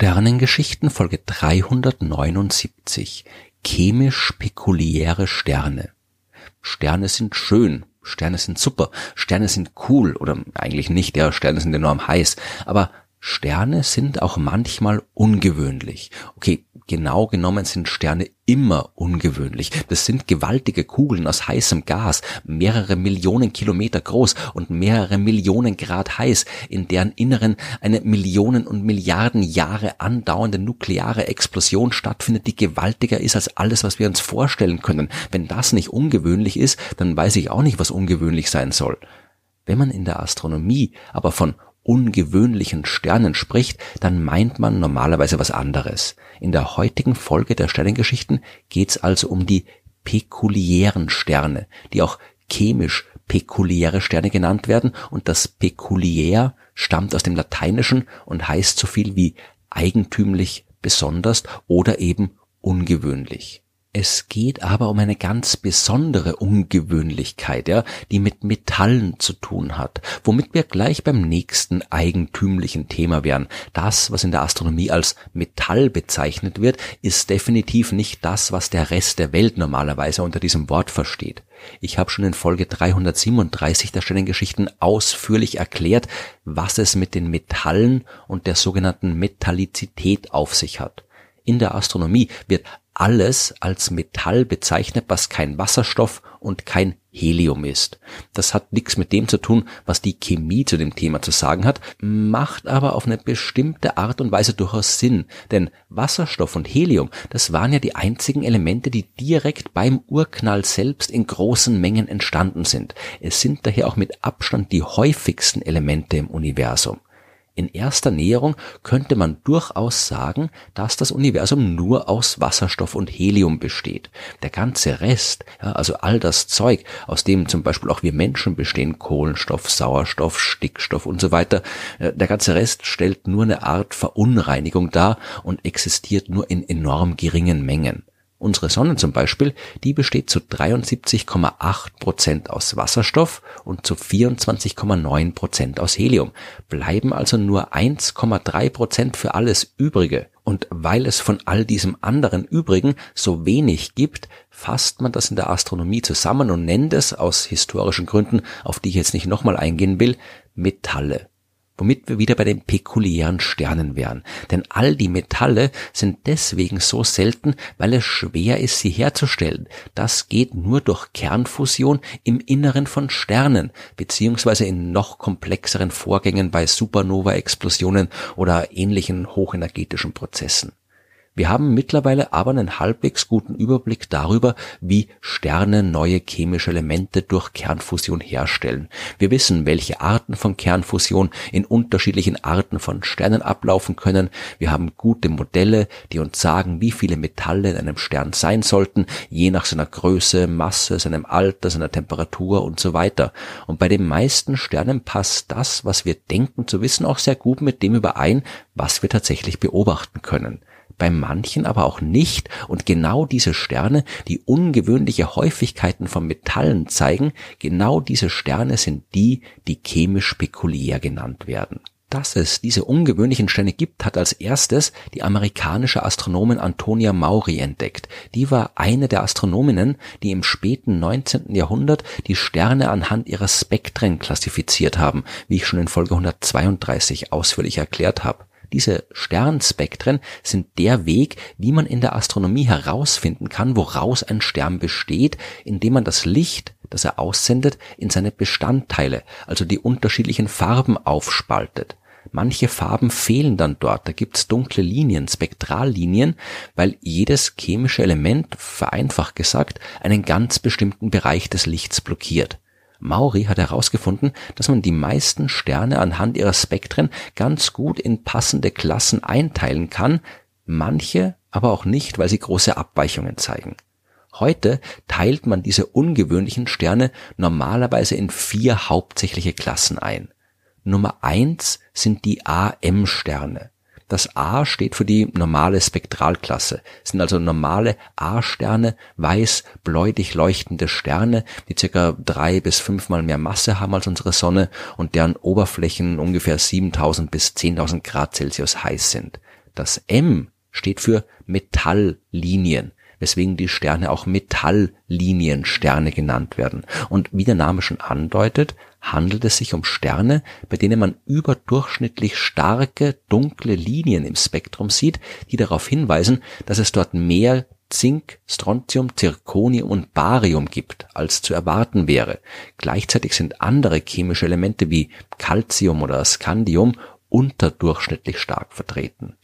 Sternengeschichten Folge 379 Chemisch pekuliäre Sterne. Sterne sind schön, Sterne sind super, Sterne sind cool oder eigentlich nicht, ja, Sterne sind enorm heiß, aber Sterne sind auch manchmal ungewöhnlich. Okay, genau genommen sind Sterne immer ungewöhnlich. Das sind gewaltige Kugeln aus heißem Gas, mehrere Millionen Kilometer groß und mehrere Millionen Grad heiß, in deren Inneren eine Millionen und Milliarden Jahre andauernde nukleare Explosion stattfindet, die gewaltiger ist als alles, was wir uns vorstellen können. Wenn das nicht ungewöhnlich ist, dann weiß ich auch nicht, was ungewöhnlich sein soll. Wenn man in der Astronomie aber von ungewöhnlichen Sternen spricht, dann meint man normalerweise was anderes. In der heutigen Folge der Sternengeschichten geht es also um die pekuliären Sterne, die auch chemisch pekuliäre Sterne genannt werden und das pekuliär stammt aus dem Lateinischen und heißt so viel wie eigentümlich, besonders oder eben ungewöhnlich. Es geht aber um eine ganz besondere Ungewöhnlichkeit, ja, die mit Metallen zu tun hat, womit wir gleich beim nächsten eigentümlichen Thema wären. Das, was in der Astronomie als Metall bezeichnet wird, ist definitiv nicht das, was der Rest der Welt normalerweise unter diesem Wort versteht. Ich habe schon in Folge 337 der Sternengeschichten ausführlich erklärt, was es mit den Metallen und der sogenannten Metallizität auf sich hat. In der Astronomie wird alles als Metall bezeichnet, was kein Wasserstoff und kein Helium ist. Das hat nichts mit dem zu tun, was die Chemie zu dem Thema zu sagen hat, macht aber auf eine bestimmte Art und Weise durchaus Sinn, denn Wasserstoff und Helium, das waren ja die einzigen Elemente, die direkt beim Urknall selbst in großen Mengen entstanden sind. Es sind daher auch mit Abstand die häufigsten Elemente im Universum. In erster Näherung könnte man durchaus sagen, dass das Universum nur aus Wasserstoff und Helium besteht. Der ganze Rest, ja, also all das Zeug, aus dem zum Beispiel auch wir Menschen bestehen, Kohlenstoff, Sauerstoff, Stickstoff und so weiter, äh, der ganze Rest stellt nur eine Art Verunreinigung dar und existiert nur in enorm geringen Mengen. Unsere Sonne zum Beispiel, die besteht zu 73,8 Prozent aus Wasserstoff und zu 24,9 Prozent aus Helium, bleiben also nur 1,3 Prozent für alles Übrige. Und weil es von all diesem anderen Übrigen so wenig gibt, fasst man das in der Astronomie zusammen und nennt es aus historischen Gründen, auf die ich jetzt nicht nochmal eingehen will, Metalle womit wir wieder bei den pekuliären Sternen wären. Denn all die Metalle sind deswegen so selten, weil es schwer ist, sie herzustellen. Das geht nur durch Kernfusion im Inneren von Sternen, beziehungsweise in noch komplexeren Vorgängen bei Supernova-Explosionen oder ähnlichen hochenergetischen Prozessen. Wir haben mittlerweile aber einen halbwegs guten Überblick darüber, wie Sterne neue chemische Elemente durch Kernfusion herstellen. Wir wissen, welche Arten von Kernfusion in unterschiedlichen Arten von Sternen ablaufen können. Wir haben gute Modelle, die uns sagen, wie viele Metalle in einem Stern sein sollten, je nach seiner Größe, Masse, seinem Alter, seiner Temperatur und so weiter. Und bei den meisten Sternen passt das, was wir denken zu wissen, auch sehr gut mit dem überein, was wir tatsächlich beobachten können bei manchen aber auch nicht. Und genau diese Sterne, die ungewöhnliche Häufigkeiten von Metallen zeigen, genau diese Sterne sind die, die chemisch spekulär genannt werden. Dass es diese ungewöhnlichen Sterne gibt, hat als erstes die amerikanische Astronomin Antonia Maury entdeckt. Die war eine der Astronominnen, die im späten 19. Jahrhundert die Sterne anhand ihrer Spektren klassifiziert haben, wie ich schon in Folge 132 ausführlich erklärt habe. Diese Sternspektren sind der Weg, wie man in der Astronomie herausfinden kann, woraus ein Stern besteht, indem man das Licht, das er aussendet, in seine Bestandteile, also die unterschiedlichen Farben aufspaltet. Manche Farben fehlen dann dort, da gibt's dunkle Linien, Spektrallinien, weil jedes chemische Element, vereinfacht gesagt, einen ganz bestimmten Bereich des Lichts blockiert. Maury hat herausgefunden, dass man die meisten Sterne anhand ihrer Spektren ganz gut in passende Klassen einteilen kann, manche aber auch nicht, weil sie große Abweichungen zeigen. Heute teilt man diese ungewöhnlichen Sterne normalerweise in vier hauptsächliche Klassen ein. Nummer eins sind die AM-Sterne. Das A steht für die normale Spektralklasse. Es sind also normale A-Sterne, weiß, bläulich leuchtende Sterne, die circa drei bis fünfmal mehr Masse haben als unsere Sonne und deren Oberflächen ungefähr 7000 bis 10.000 Grad Celsius heiß sind. Das M steht für Metalllinien weswegen die Sterne auch Metallliniensterne genannt werden. Und wie der Name schon andeutet, handelt es sich um Sterne, bei denen man überdurchschnittlich starke, dunkle Linien im Spektrum sieht, die darauf hinweisen, dass es dort mehr Zink, Strontium, Zirconium und Barium gibt, als zu erwarten wäre. Gleichzeitig sind andere chemische Elemente wie Calcium oder Scandium unterdurchschnittlich stark vertreten.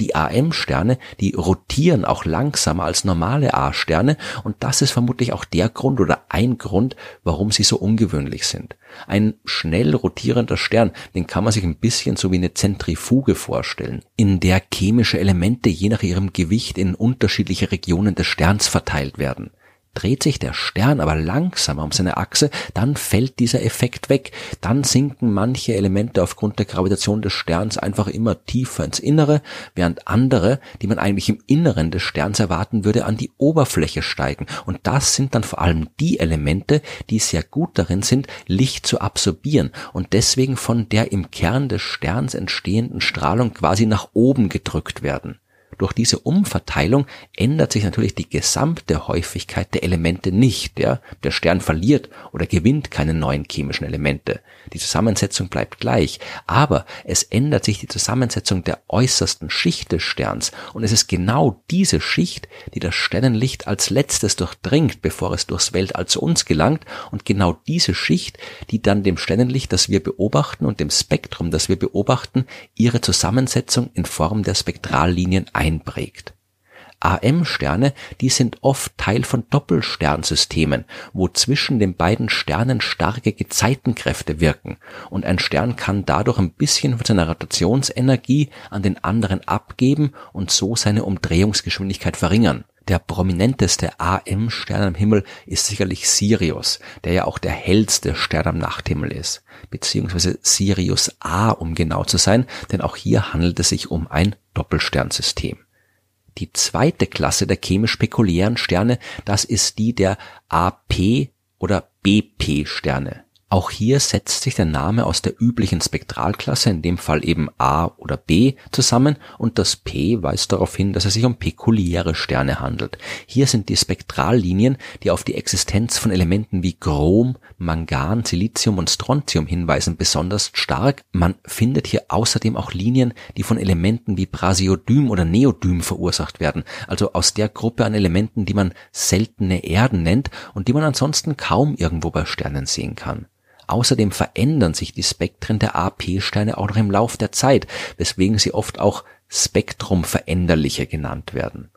Die AM-Sterne, die rotieren auch langsamer als normale A-Sterne und das ist vermutlich auch der Grund oder ein Grund, warum sie so ungewöhnlich sind. Ein schnell rotierender Stern, den kann man sich ein bisschen so wie eine Zentrifuge vorstellen, in der chemische Elemente je nach ihrem Gewicht in unterschiedliche Regionen des Sterns verteilt werden. Dreht sich der Stern aber langsamer um seine Achse, dann fällt dieser Effekt weg. Dann sinken manche Elemente aufgrund der Gravitation des Sterns einfach immer tiefer ins Innere, während andere, die man eigentlich im Inneren des Sterns erwarten würde, an die Oberfläche steigen. Und das sind dann vor allem die Elemente, die sehr gut darin sind, Licht zu absorbieren und deswegen von der im Kern des Sterns entstehenden Strahlung quasi nach oben gedrückt werden. Durch diese Umverteilung ändert sich natürlich die gesamte Häufigkeit der Elemente nicht. Ja? Der Stern verliert oder gewinnt keine neuen chemischen Elemente. Die Zusammensetzung bleibt gleich, aber es ändert sich die Zusammensetzung der äußersten Schicht des Sterns und es ist genau diese Schicht, die das Sternenlicht als letztes durchdringt, bevor es durchs Weltall zu uns gelangt und genau diese Schicht, die dann dem Sternenlicht, das wir beobachten und dem Spektrum, das wir beobachten, ihre Zusammensetzung in Form der Spektrallinien einprägt. AM-Sterne, die sind oft Teil von Doppelsternsystemen, wo zwischen den beiden Sternen starke Gezeitenkräfte wirken und ein Stern kann dadurch ein bisschen von seiner Rotationsenergie an den anderen abgeben und so seine Umdrehungsgeschwindigkeit verringern. Der prominenteste AM-Stern am Himmel ist sicherlich Sirius, der ja auch der hellste Stern am Nachthimmel ist, beziehungsweise Sirius A, um genau zu sein, denn auch hier handelt es sich um ein Doppelsternsystem. Die zweite Klasse der chemisch pekulären Sterne, das ist die der AP oder BP Sterne. Auch hier setzt sich der Name aus der üblichen Spektralklasse, in dem Fall eben A oder B, zusammen und das P weist darauf hin, dass es sich um pekuliäre Sterne handelt. Hier sind die Spektrallinien, die auf die Existenz von Elementen wie Chrom, Mangan, Silizium und Strontium hinweisen, besonders stark. Man findet hier außerdem auch Linien, die von Elementen wie Prasiodym oder Neodym verursacht werden, also aus der Gruppe an Elementen, die man seltene Erden nennt und die man ansonsten kaum irgendwo bei Sternen sehen kann. Außerdem verändern sich die Spektren der AP-Sterne auch noch im Lauf der Zeit, weswegen sie oft auch Spektrumveränderliche genannt werden.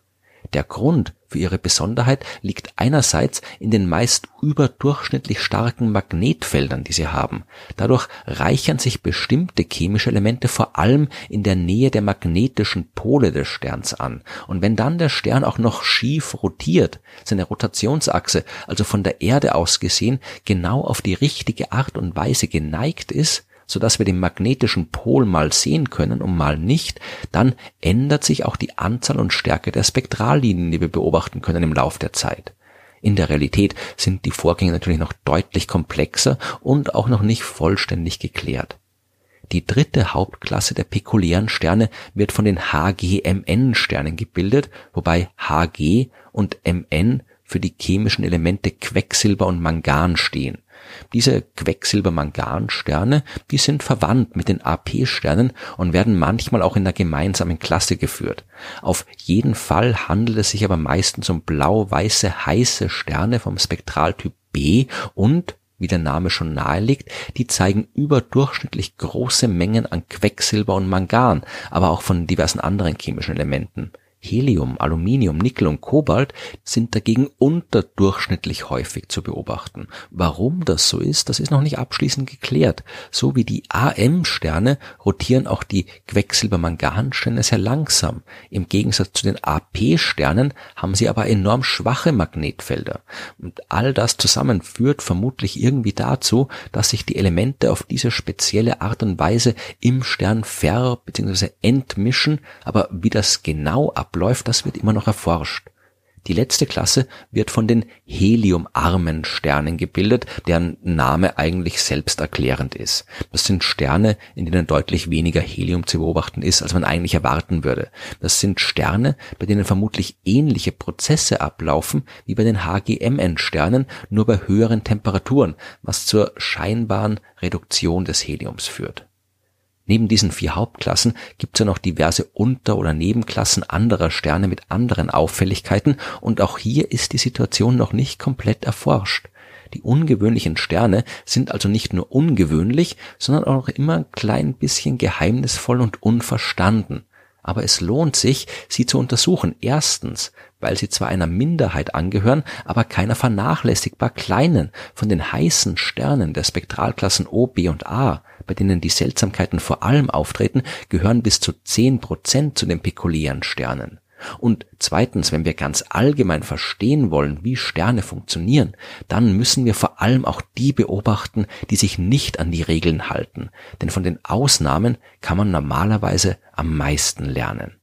Der Grund für ihre Besonderheit liegt einerseits in den meist überdurchschnittlich starken Magnetfeldern, die sie haben. Dadurch reichern sich bestimmte chemische Elemente vor allem in der Nähe der magnetischen Pole des Sterns an. Und wenn dann der Stern auch noch schief rotiert, seine Rotationsachse, also von der Erde aus gesehen, genau auf die richtige Art und Weise geneigt ist, so dass wir den magnetischen Pol mal sehen können und mal nicht, dann ändert sich auch die Anzahl und Stärke der Spektrallinien, die wir beobachten können im Lauf der Zeit. In der Realität sind die Vorgänge natürlich noch deutlich komplexer und auch noch nicht vollständig geklärt. Die dritte Hauptklasse der pekulären Sterne wird von den HGMN-Sternen gebildet, wobei HG und MN für die chemischen Elemente Quecksilber und Mangan stehen. Diese Quecksilber-Mangan-Sterne, die sind verwandt mit den AP-Sternen und werden manchmal auch in einer gemeinsamen Klasse geführt. Auf jeden Fall handelt es sich aber meistens um blau-weiße heiße Sterne vom Spektraltyp B und wie der Name schon nahelegt, die zeigen überdurchschnittlich große Mengen an Quecksilber und Mangan, aber auch von diversen anderen chemischen Elementen. Helium, Aluminium, Nickel und Kobalt sind dagegen unterdurchschnittlich häufig zu beobachten. Warum das so ist, das ist noch nicht abschließend geklärt. So wie die AM-Sterne rotieren auch die Quecksilber-Mangan-Sterne sehr langsam. Im Gegensatz zu den AP-Sternen haben sie aber enorm schwache Magnetfelder. Und all das zusammen führt vermutlich irgendwie dazu, dass sich die Elemente auf diese spezielle Art und Weise im Stern ver- bzw. entmischen, aber wie das genau ab abläuft, das wird immer noch erforscht. Die letzte Klasse wird von den heliumarmen Sternen gebildet, deren Name eigentlich selbsterklärend ist. Das sind Sterne, in denen deutlich weniger Helium zu beobachten ist, als man eigentlich erwarten würde. Das sind Sterne, bei denen vermutlich ähnliche Prozesse ablaufen wie bei den HGMN-Sternen, nur bei höheren Temperaturen, was zur scheinbaren Reduktion des Heliums führt. Neben diesen vier Hauptklassen gibt es ja noch diverse Unter- oder Nebenklassen anderer Sterne mit anderen Auffälligkeiten und auch hier ist die Situation noch nicht komplett erforscht. Die ungewöhnlichen Sterne sind also nicht nur ungewöhnlich, sondern auch immer ein klein bisschen geheimnisvoll und unverstanden. Aber es lohnt sich, sie zu untersuchen. Erstens, weil sie zwar einer Minderheit angehören, aber keiner vernachlässigbar kleinen von den heißen Sternen der Spektralklassen O, B und A bei denen die Seltsamkeiten vor allem auftreten, gehören bis zu zehn Prozent zu den pekulären Sternen. Und zweitens, wenn wir ganz allgemein verstehen wollen, wie Sterne funktionieren, dann müssen wir vor allem auch die beobachten, die sich nicht an die Regeln halten. Denn von den Ausnahmen kann man normalerweise am meisten lernen.